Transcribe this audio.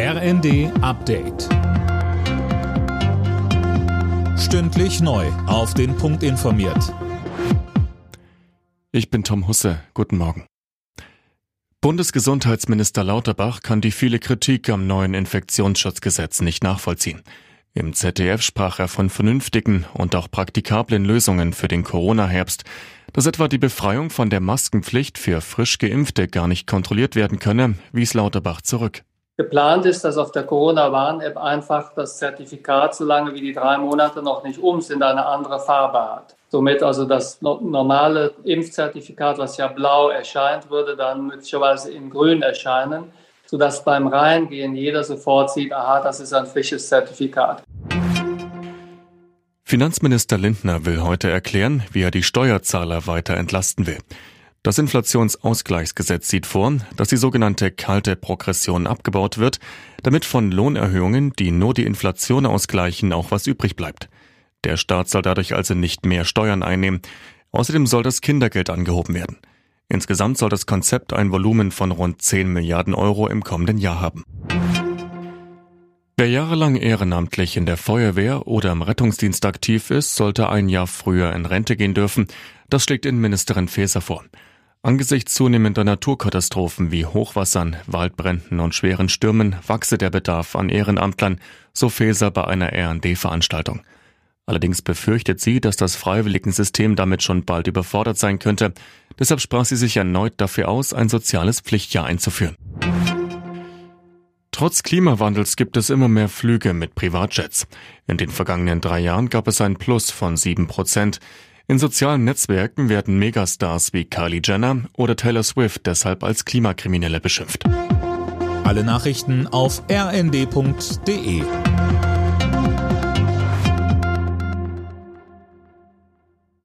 RND Update. Stündlich neu. Auf den Punkt informiert. Ich bin Tom Husse. Guten Morgen. Bundesgesundheitsminister Lauterbach kann die viele Kritik am neuen Infektionsschutzgesetz nicht nachvollziehen. Im ZDF sprach er von vernünftigen und auch praktikablen Lösungen für den Corona-Herbst, dass etwa die Befreiung von der Maskenpflicht für frisch Geimpfte gar nicht kontrolliert werden könne, wies Lauterbach zurück. Geplant ist, dass auf der Corona-Warn-App einfach das Zertifikat, solange wie die drei Monate noch nicht um sind, eine andere Farbe hat. Somit also das normale Impfzertifikat, was ja blau erscheint, würde dann möglicherweise in grün erscheinen, sodass beim Reingehen jeder sofort sieht, aha, das ist ein frisches Zertifikat. Finanzminister Lindner will heute erklären, wie er die Steuerzahler weiter entlasten will. Das Inflationsausgleichsgesetz sieht vor, dass die sogenannte kalte Progression abgebaut wird, damit von Lohnerhöhungen, die nur die Inflation ausgleichen, auch was übrig bleibt. Der Staat soll dadurch also nicht mehr Steuern einnehmen. Außerdem soll das Kindergeld angehoben werden. Insgesamt soll das Konzept ein Volumen von rund 10 Milliarden Euro im kommenden Jahr haben. Wer jahrelang ehrenamtlich in der Feuerwehr oder im Rettungsdienst aktiv ist, sollte ein Jahr früher in Rente gehen dürfen. Das schlägt Innenministerin Faeser vor. Angesichts zunehmender Naturkatastrophen wie Hochwassern, Waldbränden und schweren Stürmen wachse der Bedarf an Ehrenamtlern, so Faeser bei einer RD-Veranstaltung. Allerdings befürchtet sie, dass das Freiwilligensystem damit schon bald überfordert sein könnte. Deshalb sprach sie sich erneut dafür aus, ein soziales Pflichtjahr einzuführen. Trotz Klimawandels gibt es immer mehr Flüge mit Privatjets. In den vergangenen drei Jahren gab es ein Plus von sieben Prozent. In sozialen Netzwerken werden Megastars wie Kylie Jenner oder Taylor Swift deshalb als Klimakriminelle beschimpft. Alle Nachrichten auf rnd.de